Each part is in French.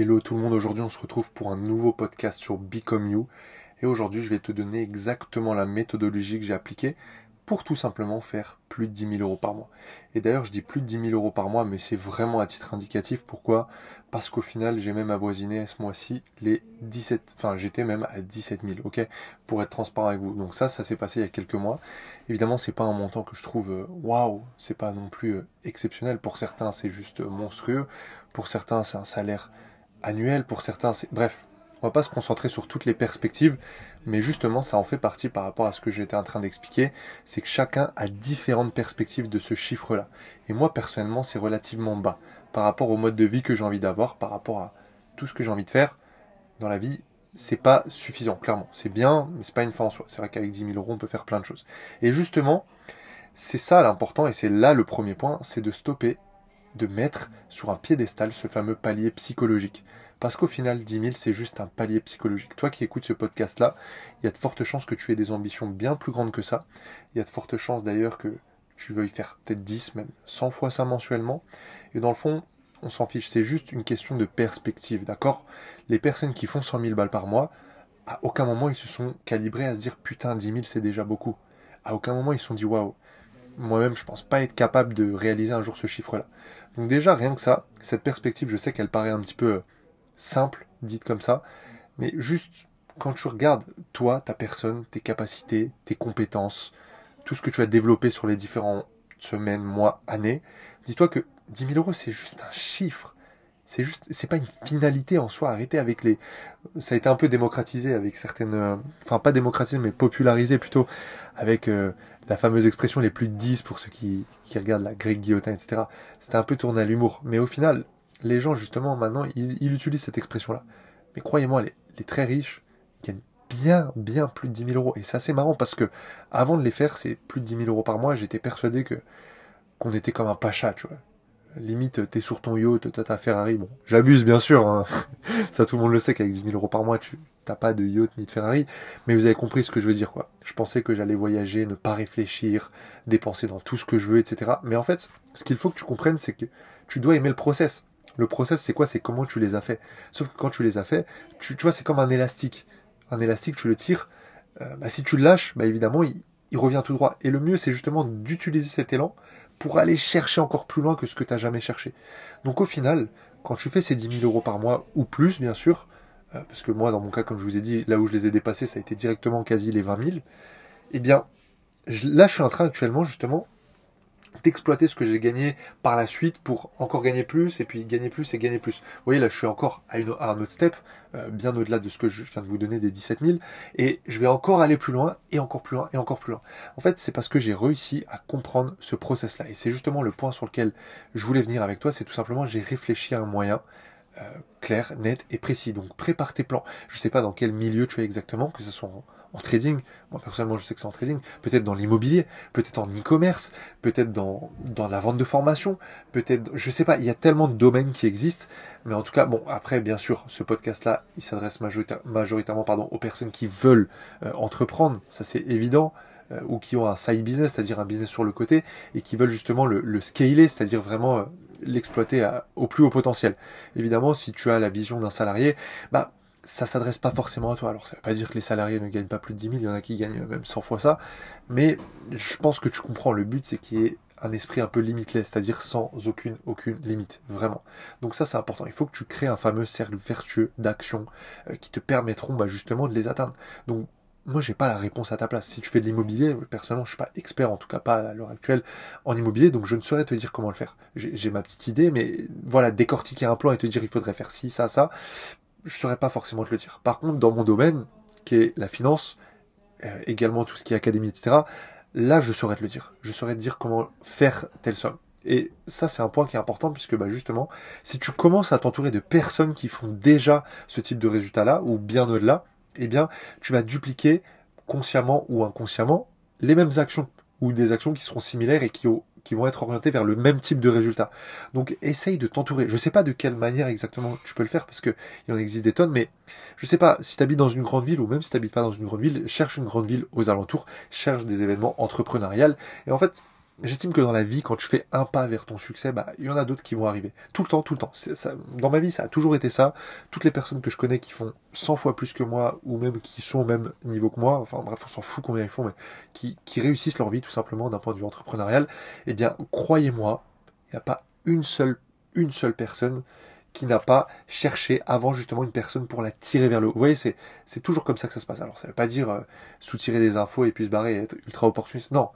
Hello tout le monde, aujourd'hui on se retrouve pour un nouveau podcast sur Become You et aujourd'hui je vais te donner exactement la méthodologie que j'ai appliquée pour tout simplement faire plus de 10 000 euros par mois. Et d'ailleurs je dis plus de 10 000 euros par mois mais c'est vraiment à titre indicatif. Pourquoi? Parce qu'au final j'ai même avoisiné ce mois-ci les 17, enfin j'étais même à 17 000, ok? Pour être transparent avec vous. Donc ça, ça s'est passé il y a quelques mois. Évidemment c'est pas un montant que je trouve euh, waouh, c'est pas non plus euh, exceptionnel. Pour certains c'est juste monstrueux, pour certains c'est un salaire annuel pour certains. Bref, on va pas se concentrer sur toutes les perspectives, mais justement, ça en fait partie par rapport à ce que j'étais en train d'expliquer, c'est que chacun a différentes perspectives de ce chiffre-là. Et moi, personnellement, c'est relativement bas par rapport au mode de vie que j'ai envie d'avoir, par rapport à tout ce que j'ai envie de faire dans la vie. C'est pas suffisant, clairement. C'est bien, mais c'est pas une fin en soi. C'est vrai qu'avec 10 000 euros, on peut faire plein de choses. Et justement, c'est ça l'important, et c'est là le premier point, c'est de stopper de mettre sur un piédestal ce fameux palier psychologique. Parce qu'au final, 10 000, c'est juste un palier psychologique. Toi qui écoutes ce podcast-là, il y a de fortes chances que tu aies des ambitions bien plus grandes que ça. Il y a de fortes chances d'ailleurs que tu veuilles faire peut-être 10, même 100 fois ça mensuellement. Et dans le fond, on s'en fiche. C'est juste une question de perspective, d'accord? Les personnes qui font 100 000 balles par mois, à aucun moment ils se sont calibrés à se dire putain, 10 000 c'est déjà beaucoup. À aucun moment ils se sont dit waouh, moi-même, je pense pas être capable de réaliser un jour ce chiffre-là. Donc déjà, rien que ça, cette perspective, je sais qu'elle paraît un petit peu euh, simple, dite comme ça, mais juste quand tu regardes toi, ta personne, tes capacités, tes compétences, tout ce que tu as développé sur les différentes semaines, mois, années, dis-toi que 10 000 euros, c'est juste un chiffre. C'est juste, c'est pas une finalité en soi. Arrêtez avec les. Ça a été un peu démocratisé avec certaines. Euh, enfin, pas démocratisé, mais popularisé plutôt avec euh, la fameuse expression les plus de 10 pour ceux qui, regardent la Greg Guillotin, etc. C'était un peu tourné à l'humour. Mais au final, les gens, justement, maintenant, ils, utilisent cette expression-là. Mais croyez-moi, les, les, très riches gagnent bien, bien plus de 10 000 euros. Et c'est assez marrant parce que avant de les faire, c'est plus de 10 000 euros par mois. J'étais persuadé que qu'on était comme un pacha, tu vois limite, t'es sur ton yacht, t'as ta Ferrari. Bon, j'abuse bien sûr, hein. ça tout le monde le sait qu'avec 10 000 euros par mois, tu t'as pas de yacht ni de Ferrari, mais vous avez compris ce que je veux dire, quoi. Je pensais que j'allais voyager, ne pas réfléchir, dépenser dans tout ce que je veux, etc. Mais en fait, ce qu'il faut que tu comprennes, c'est que tu dois aimer le process. Le process, c'est quoi? C'est comment tu les as fait. Sauf que quand tu les as fait, tu, vois, c'est comme un élastique. Un élastique, tu le tires. Euh, bah, si tu le lâches, bah, évidemment, il, il revient tout droit. Et le mieux, c'est justement d'utiliser cet élan pour aller chercher encore plus loin que ce que tu n'as jamais cherché. Donc au final, quand tu fais ces 10 000 euros par mois, ou plus bien sûr, euh, parce que moi dans mon cas, comme je vous ai dit, là où je les ai dépassés, ça a été directement quasi les 20 000, eh bien là je suis en train actuellement justement d'exploiter ce que j'ai gagné par la suite pour encore gagner plus et puis gagner plus et gagner plus. Vous voyez là je suis encore à, une, un autre step, euh, bien au-delà de ce que je viens de vous donner des 17 000 et je vais encore aller plus loin et encore plus loin et encore plus loin. En fait c'est parce que j'ai réussi à comprendre ce process là et c'est justement le point sur lequel je voulais venir avec toi, c'est tout simplement j'ai réfléchi à un moyen euh, clair, net et précis. Donc prépare tes plans. Je ne sais pas dans quel milieu tu es exactement, que ce soit trading. Moi personnellement je sais que c'est en trading. Peut-être dans l'immobilier, peut-être en e-commerce, peut-être dans, dans la vente de formation, peut-être, je sais pas, il y a tellement de domaines qui existent. Mais en tout cas, bon, après bien sûr, ce podcast-là, il s'adresse majoritairement pardon, aux personnes qui veulent euh, entreprendre, ça c'est évident euh, ou qui ont un side business, c'est-à-dire un business sur le côté, et qui veulent justement le, le scaler, c'est-à-dire vraiment l'exploiter au plus haut potentiel. Évidemment, si tu as la vision d'un salarié, bah ça s'adresse pas forcément à toi. Alors ça veut pas dire que les salariés ne gagnent pas plus de 10 000, il y en a qui gagnent même 100 fois ça, mais je pense que tu comprends, le but c'est qu'il y ait un esprit un peu limitless, c'est-à-dire sans aucune, aucune limite, vraiment. Donc ça c'est important, il faut que tu crées un fameux cercle vertueux d'actions euh, qui te permettront bah, justement de les atteindre. Donc moi j'ai pas la réponse à ta place. Si tu fais de l'immobilier, personnellement je suis pas expert, en tout cas pas à l'heure actuelle en immobilier, donc je ne saurais te dire comment le faire. J'ai ma petite idée, mais voilà, décortiquer un plan et te dire il faudrait faire ci, ça, ça, je saurais pas forcément te le dire. Par contre, dans mon domaine, qui est la finance, euh, également tout ce qui est académie, etc., là je saurais te le dire. Je saurais te dire comment faire telle somme. Et ça, c'est un point qui est important puisque bah, justement, si tu commences à t'entourer de personnes qui font déjà ce type de résultat-là, ou bien au-delà, eh bien, tu vas dupliquer consciemment ou inconsciemment les mêmes actions ou des actions qui seront similaires et qui, qui vont être orientées vers le même type de résultat. Donc, essaye de t'entourer. Je ne sais pas de quelle manière exactement tu peux le faire parce qu'il en existe des tonnes, mais je ne sais pas si tu habites dans une grande ville ou même si tu n'habites pas dans une grande ville, cherche une grande ville aux alentours, cherche des événements entrepreneuriales. Et en fait, j'estime que dans la vie, quand tu fais un pas vers ton succès, bah, il y en a d'autres qui vont arriver. Tout le temps, tout le temps. Dans ma vie, ça a toujours été ça. Toutes les personnes que je connais qui font 100 fois plus que moi, ou même qui sont au même niveau que moi, enfin bref, on s'en fout combien ils font, mais qui, réussissent leur vie tout simplement d'un point de vue entrepreneurial, eh bien, croyez-moi, il n'y a pas une seule, une seule personne qui n'a pas cherché avant justement une personne pour la tirer vers le haut. Vous voyez, c'est, c'est toujours comme ça que ça se passe. Alors ça ne veut pas dire euh, soutirer des infos et puis se barrer et être ultra opportuniste. Non,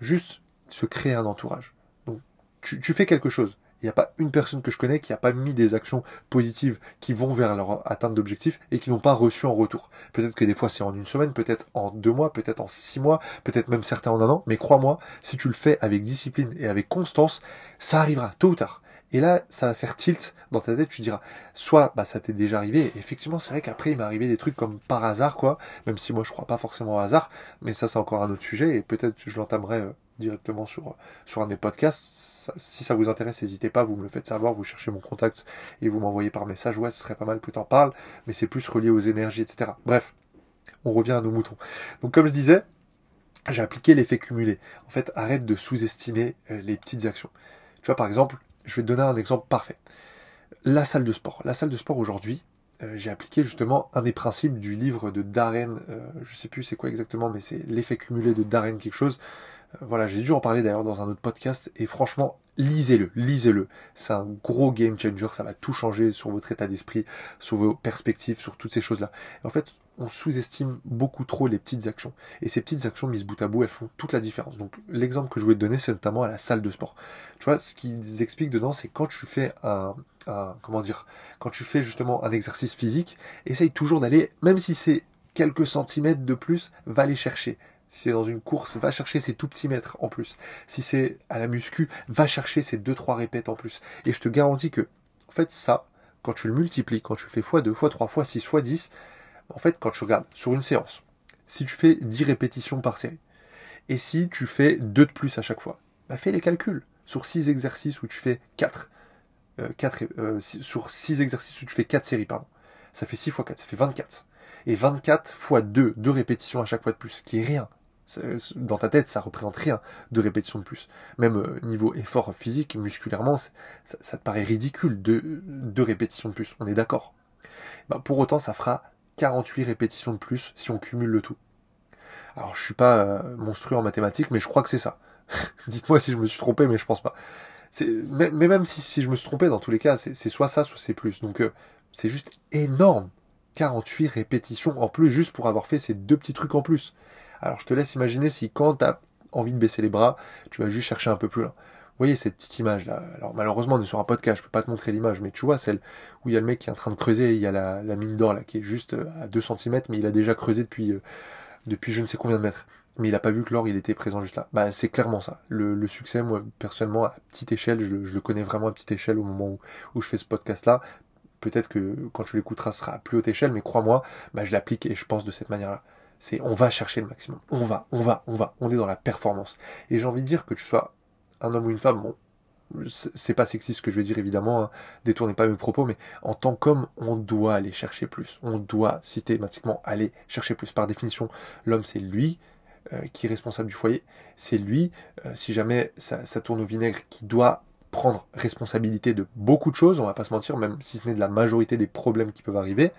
juste se créer un entourage. Donc tu, tu fais quelque chose. Il n'y a pas une personne que je connais qui n'a pas mis des actions positives qui vont vers leur atteinte d'objectifs et qui n'ont pas reçu en retour. Peut-être que des fois c'est en une semaine, peut-être en deux mois, peut-être en six mois, peut-être même certains en un an, mais crois-moi, si tu le fais avec discipline et avec constance, ça arrivera tôt ou tard. Et là, ça va faire tilt dans ta tête, tu diras, soit bah, ça t'est déjà arrivé, effectivement c'est vrai qu'après il m'est arrivé des trucs comme par hasard, quoi, même si moi je crois pas forcément au hasard, mais ça c'est encore un autre sujet, et peut-être je l'entamerai euh, directement sur, sur un des podcasts. si ça vous intéresse, n'hésitez pas, vous me le faites savoir, vous cherchez mon contact et vous m'envoyez par message, ouais, ce serait pas mal que t'en parles, mais c'est plus relié aux énergies, etc. Bref, on revient à nos moutons. Donc comme je disais, j'ai appliqué l'effet cumulé. En fait, arrête de sous-estimer euh, les petites actions. Tu vois, par exemple, je vais te donner un exemple parfait. La salle de sport. La salle de sport aujourd'hui, euh, j'ai appliqué justement un des principes du livre de Darren, euh, je sais plus c'est quoi exactement, mais c'est l'effet cumulé de Darren quelque chose. Voilà, j'ai dû en parler d'ailleurs dans un autre podcast, et franchement, lisez-le, lisez-le. C'est un gros game changer, ça va tout changer sur votre état d'esprit, sur vos perspectives, sur toutes ces choses-là. En fait, on sous-estime beaucoup trop les petites actions. Et ces petites actions mises bout à bout, elles font toute la différence. Donc l'exemple que je voulais te donner, c'est notamment à la salle de sport. Tu vois, ce qu'ils expliquent dedans, c'est quand tu fais un, un, comment dire, quand tu fais justement un exercice physique, essaye toujours d'aller, même si c'est quelques centimètres de plus, va les chercher. Si c'est dans une course, va chercher ces tout petits mètres en plus. Si c'est à la muscu, va chercher ces 2-3 répètes en plus. Et je te garantis que, en fait, ça, quand tu le multiplies, quand tu le fais x2, x3, x6, x10, en fait, quand tu regardes sur une séance, si tu fais 10 répétitions par série, et si tu fais 2 de plus à chaque fois, bah fais les calculs. Sur 6 exercices où tu fais 4, euh, euh, sur 6 exercices où tu fais 4 séries, pardon, ça fait 6 x 4, ça fait 24. Et 24 x 2, 2 répétitions à chaque fois de plus, ce qui est rien. Dans ta tête, ça représente rien de répétitions de plus. Même euh, niveau effort physique, musculairement, ça, te paraît ridicule de, de répétitions de plus. On est d'accord. Bah, pour autant, ça fera 48 répétitions de plus si on cumule le tout. Alors je suis pas euh, monstrueux en mathématiques, mais je crois que c'est ça. Dites-moi si je me suis trompé, mais je pense pas. Mais, même si, si, je me suis trompé, dans tous les cas, c'est soit ça, soit c'est plus. Donc euh, c'est juste énorme. 48 répétitions en plus, juste pour avoir fait ces deux petits trucs en plus. Alors je te laisse imaginer si quand tu as envie de baisser les bras, tu vas juste chercher un peu plus loin voyez cette petite image là. Alors malheureusement on est sur un podcast, je peux pas te montrer l'image, mais tu vois celle où il y a le mec qui est en train de creuser, il y a la, mine d'or là qui est juste euh, à 2 cm, mais il a déjà creusé depuis, euh, depuis je ne sais combien de mètres. Mais il n'a pas vu que l'or il était présent juste là. Bah c'est clairement ça. Le, succès, moi personnellement, à petite échelle, je, le connais vraiment à petite échelle au moment où, je fais ce podcast là. Peut-être que quand tu l'écouteras, ce sera à plus haute échelle, mais crois-moi, bah, je l'applique et je pense de cette manière-là. C'est on va chercher le maximum. On va, on va, on va. On est dans la performance. Et j'ai envie de dire que tu sois un homme ou une femme, bon, c'est pas sexiste ce que je vais dire évidemment, hein, détournez pas mes propos, mais en tant qu'homme, on doit aller chercher plus. On doit systématiquement aller chercher plus. Par définition, l'homme c'est lui euh, qui est responsable du foyer, c'est lui, euh, si jamais ça, tourne au vinaigre, qui doit prendre responsabilité de beaucoup de choses, on va pas se mentir, même si ce n'est de la majorité des problèmes qui peuvent arriver.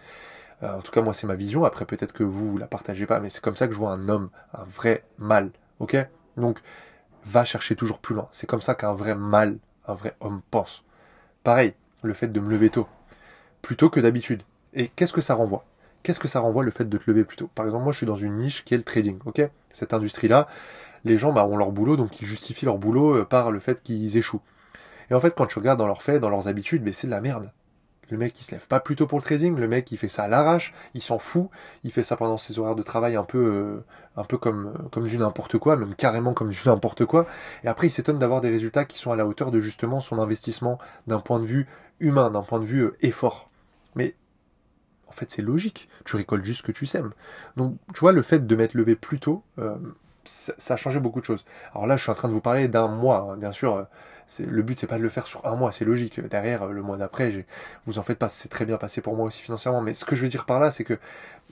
Euh, en tout cas, moi c'est ma vision, après peut-être que vous, vous la partagez pas, mais c'est comme ça que je vois un homme, un vrai mâle, ok? Donc, va chercher toujours plus loin. C'est comme ça qu'un vrai mâle, un vrai homme pense. Pareil, le fait de me lever tôt, plutôt que d'habitude. Et qu'est-ce que ça renvoie? Qu'est-ce que ça renvoie le fait de te lever plus tôt? Par exemple, moi je suis dans une niche qui est le trading, ok? Cette industrie-là, les gens bah, ont leur boulot, donc ils justifient leur boulot euh, par le fait qu'ils échouent. Et en fait, quand tu regardes dans leurs faits, dans leurs habitudes, c'est de la merde. Le mec qui se lève pas plus tôt pour le trading, le mec qui fait ça à l'arrache, il s'en fout, il fait ça pendant ses horaires de travail un peu, euh, un peu comme, comme du n'importe quoi, même carrément comme du n'importe quoi. Et après, il s'étonne d'avoir des résultats qui sont à la hauteur de justement son investissement d'un point de vue humain, d'un point de vue euh, effort. Mais en fait, c'est logique. Tu récoltes juste ce que tu sèmes. Donc, tu vois, le fait de m'être levé plus tôt, euh, ça, a changé beaucoup de choses. Alors là, je suis en train de vous parler d'un mois, hein. bien sûr le but c'est pas de le faire sur un mois, c'est logique. Derrière, le mois d'après, vous en faites pas, c'est très bien passé pour moi aussi financièrement. Mais ce que je veux dire par là, c'est que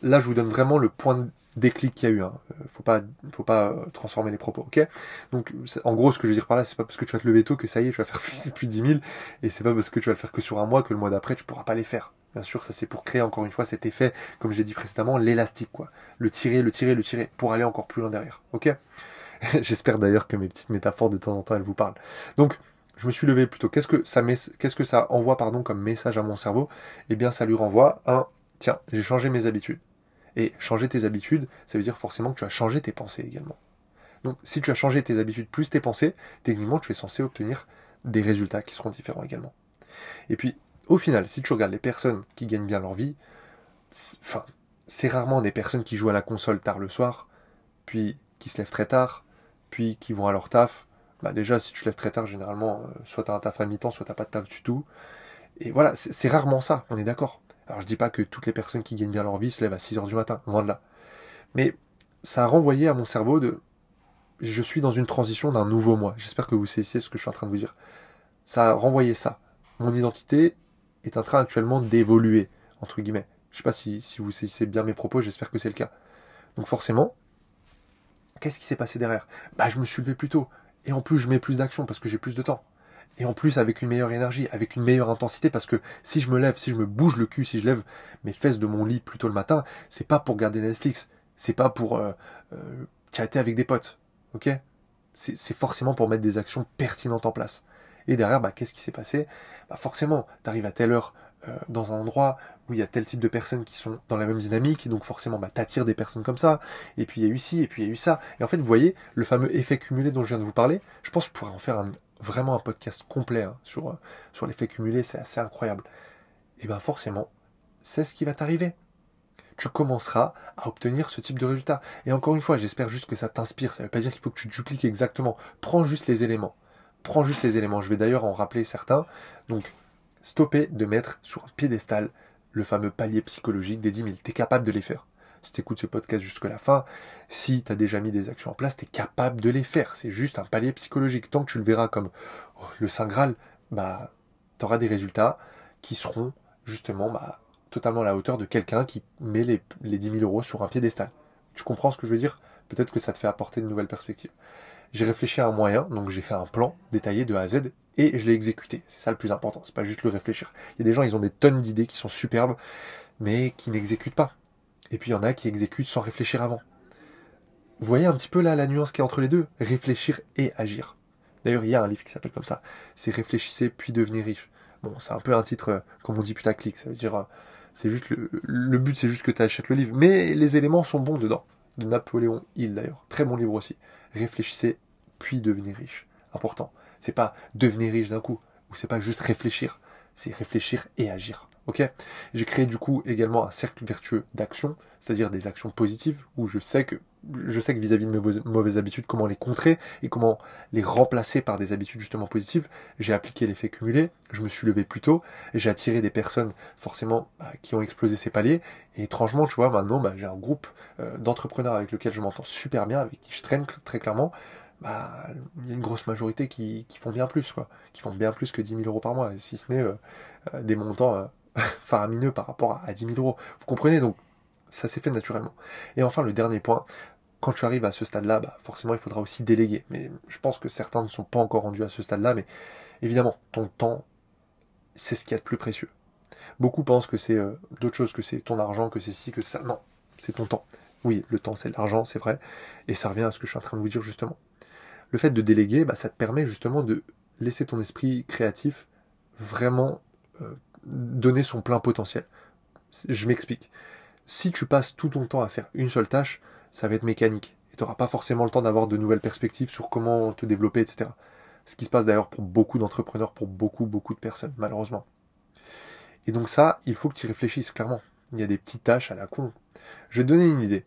là, je vous donne vraiment le point déclic qu'il y a eu. Hein. Euh, faut pas, faut pas euh, transformer les propos, ok? Donc, en gros, ce que je veux dire par là, c'est pas parce que tu vas te lever tôt que ça y est, tu vas faire plus, plus 10 000, et c'est pas parce que tu vas le faire que sur un mois que le mois d'après, tu pourras pas les faire. Bien sûr, ça c'est pour créer encore une fois cet effet, comme j'ai dit précédemment, l'élastique, quoi. Le tirer, le tirer, le tirer, pour aller encore plus loin derrière, ok? J'espère d'ailleurs que mes petites métaphores de temps en temps, elles vous parlent. Donc, je me suis levé plutôt. Qu'est-ce que ça, qu'est-ce que ça envoie pardon, comme message à mon cerveau? Eh bien, ça lui renvoie un tiens, j'ai changé mes habitudes. Et changer tes habitudes, ça veut dire forcément que tu as changé tes pensées également. Donc si tu as changé tes habitudes plus tes pensées, techniquement tu es censé obtenir des résultats qui seront différents également. Et puis, au final, si tu regardes les personnes qui gagnent bien leur vie, enfin, c'est rarement des personnes qui jouent à la console tard le soir, puis qui se lèvent très tard, qui vont à leur taf. Bah déjà, si tu lèves très tard, généralement, euh, soit tu as un taf à mi-temps, soit tu pas de taf du tout. Et voilà, c'est rarement ça, on est d'accord. Alors je dis pas que toutes les personnes qui gagnent bien leur vie se lèvent à 6h du matin, loin de là. Mais ça a renvoyé à mon cerveau de je suis dans une transition d'un nouveau moi. J'espère que vous saisissez ce que je suis en train de vous dire. Ça a renvoyé ça. Mon identité est en train actuellement d'évoluer, entre guillemets. Je sais pas si, si vous saisissez bien mes propos, j'espère que c'est le cas. Donc forcément, qu'est-ce qui s'est passé derrière? Bah je me suis levé plus tôt. Et en plus je mets plus d'action parce que j'ai plus de temps. Et en plus avec une meilleure énergie, avec une meilleure intensité, parce que si je me lève, si je me bouge le cul, si je lève mes fesses de mon lit plus tôt le matin, c'est pas pour regarder Netflix, c'est pas pour euh, euh, chatter avec des potes, ok? C'est forcément pour mettre des actions pertinentes en place. Et derrière, bah, qu'est-ce qui s'est passé? Bah, Forcément, tu à telle heure dans un endroit où il y a tel type de personnes qui sont dans la même dynamique, donc forcément, bah, t'attires des personnes comme ça, et puis il y a eu ci, et puis il y a eu ça. Et en fait, vous voyez, le fameux effet cumulé dont je viens de vous parler, je pense que je pourrais en faire vraiment un podcast complet hein, sur, euh, sur l'effet cumulé, c'est assez incroyable. Et bien forcément, c'est ce qui va t'arriver. Tu commenceras à obtenir ce type de résultat. Et encore une fois, j'espère juste que ça t'inspire. Ça ne veut pas dire qu'il faut que tu dupliques exactement. Prends juste les éléments. Prends juste les éléments. Je vais d'ailleurs en rappeler certains. Donc, stopper de mettre sur un piédestal le fameux palier psychologique des 10 000. Tu es capable de les faire si tu écoutes ce podcast jusqu'à la fin, si tu as déjà mis des actions en place, tu es capable de les faire. C'est juste un palier psychologique. Tant que tu le verras comme oh, le Saint Graal, bah, tu auras des résultats qui seront justement bah, totalement à la hauteur de quelqu'un qui met les, les 10 000 euros sur un piédestal. Tu comprends ce que je veux dire? Peut-être que ça te fait apporter de nouvelles perspectives. J'ai réfléchi à un moyen, donc j'ai fait un plan détaillé de A à Z et je l'ai exécuté. C'est ça le plus important, c'est pas juste le réfléchir. Il y a des gens, ils ont des tonnes d'idées qui sont superbes, mais qui n'exécutent pas. Et puis il y en a qui exécutent sans réfléchir avant. Vous voyez un petit peu là la nuance qui est entre les deux? Réfléchir et agir. D'ailleurs, il y a un livre qui s'appelle comme ça. C'est Réfléchissez puis devenez riche. Bon, c'est un peu un titre, euh, comme on dit putaclic. Ça veut dire, euh, c'est juste le, but, c'est juste que tu achètes le livre. Mais les éléments sont bons dedans. De Napoléon Hill d'ailleurs. Très bon livre aussi. Réfléchissez puis devenez riche. Important. C'est pas devenir riche d'un coup. Ou c'est pas juste réfléchir. C'est réfléchir et agir. Ok? J'ai créé du coup également un cercle vertueux d'action, c'est-à-dire des actions positives, où je sais que je sais que vis-à-vis de mes mauvaises habitudes, comment les contrer et comment les remplacer par des habitudes justement positives. J'ai appliqué l'effet cumulé, je me suis levé plus tôt, j'ai attiré des personnes forcément bah, qui ont explosé ces paliers. Et étrangement, tu vois, maintenant, bah, j'ai un groupe euh, d'entrepreneurs avec lequel je m'entends super bien, avec qui je traîne très clairement. Bah, il y a une grosse majorité qui, font bien plus, quoi, qui font bien plus que 10 000 euros par mois, si ce n'est euh, euh, des montants faramineux par rapport à, 10 000 euros. Vous comprenez donc ça s'est fait naturellement. Et enfin, le dernier point, quand tu arrives à ce stade-là, bah, forcément, il faudra aussi déléguer. Mais je pense que certains ne sont pas encore rendus à ce stade-là, mais évidemment, ton temps, c'est ce qu'il y a de plus précieux. Beaucoup pensent que c'est euh, d'autres choses, que c'est ton argent, que c'est ci, que ça. Non, c'est ton temps. Oui, le temps, c'est l'argent, c'est vrai. Et ça revient à ce que je suis en train de vous dire justement. Le fait de déléguer, bah, ça te permet justement de laisser ton esprit créatif vraiment euh, donner son plein potentiel. Je m'explique. Si tu passes tout ton temps à faire une seule tâche, ça va être mécanique. Et tu n'auras pas forcément le temps d'avoir de nouvelles perspectives sur comment te développer, etc. Ce qui se passe d'ailleurs pour beaucoup d'entrepreneurs, pour beaucoup, beaucoup de personnes, malheureusement. Et donc ça, il faut que tu réfléchisses clairement. Il y a des petites tâches à la con. Je vais te donner une idée.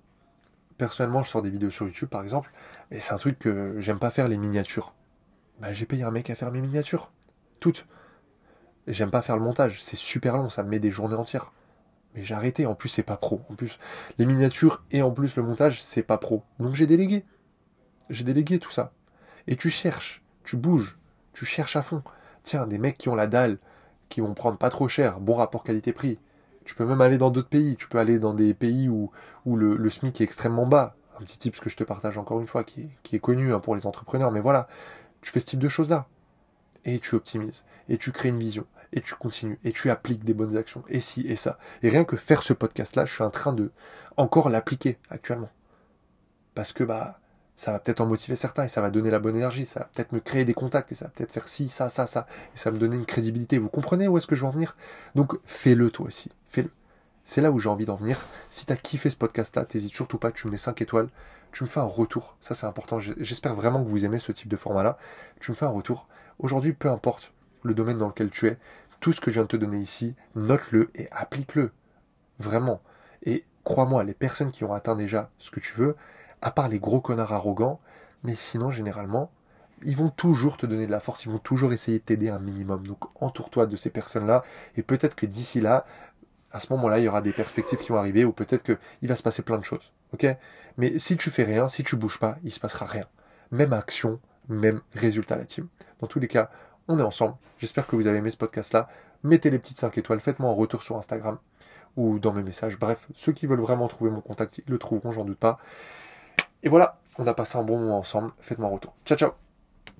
Personnellement, je sors des vidéos sur YouTube, par exemple, mais c'est un truc que j'aime pas faire les miniatures. Bah, j'ai payé un mec à faire mes miniatures. Toutes. J'aime pas faire le montage, c'est super long, ça me met des journées entières. Mais j'ai arrêté, en plus c'est pas pro. En plus, les miniatures et en plus le montage, c'est pas pro. Donc j'ai délégué. J'ai délégué tout ça. Et tu cherches, tu bouges, tu cherches à fond. Tiens, des mecs qui ont la dalle, qui vont prendre pas trop cher, bon rapport qualité-prix, Tu peux même aller dans d'autres pays. Tu peux aller dans des pays où, où le, SMIC est extrêmement bas. Un petit tip que je te partage encore une fois, qui est, connu hein, pour les entrepreneurs. Mais voilà, tu fais ce type de choses-là. Et tu optimises. Et tu crées une vision. Et tu continues. Et tu appliques des bonnes actions. Et ci et ça. Et rien que faire ce podcast-là, je suis en train de encore l'appliquer actuellement. Parce que bah ça va peut-être en motiver certains et ça va donner la bonne énergie, ça va peut-être me créer des contacts et ça va peut-être faire ci, ça, ça, ça, et ça va me donner une crédibilité. Vous comprenez où est-ce que je veux en venir? Donc fais-le toi aussi, fais-le. C'est là où j'ai envie d'en venir. Si tu as kiffé ce podcast-là, t'hésites surtout pas, tu me mets 5 étoiles, tu me fais un retour. Ça c'est important. J'espère vraiment que vous aimez ce type de format-là. Tu me fais un retour. Aujourd'hui, peu importe le domaine dans lequel tu es, tout ce que je viens de te donner ici, note-le et applique-le. Vraiment. Et crois-moi, les personnes qui ont atteint déjà ce que tu veux, à part les gros connards arrogants, mais sinon, généralement, ils vont toujours te donner de la force, ils vont toujours essayer de t'aider un minimum. Donc entoure-toi de ces personnes-là, et peut-être que d'ici là, à ce moment-là, il y aura des perspectives qui vont arriver, ou peut-être qu'il va se passer plein de choses. Ok? Mais si tu fais rien, si tu bouges pas, il se passera rien. Même action, même résultat la team. Dans tous les cas, on est ensemble. J'espère que vous avez aimé ce podcast-là. Mettez les petites 5 étoiles, faites-moi un retour sur Instagram ou dans mes messages. Bref, ceux qui veulent vraiment trouver mon contact, ils le trouveront, j'en doute pas. Et voilà, on a passé un bon moment ensemble. Faites-moi un retour. Ciao, ciao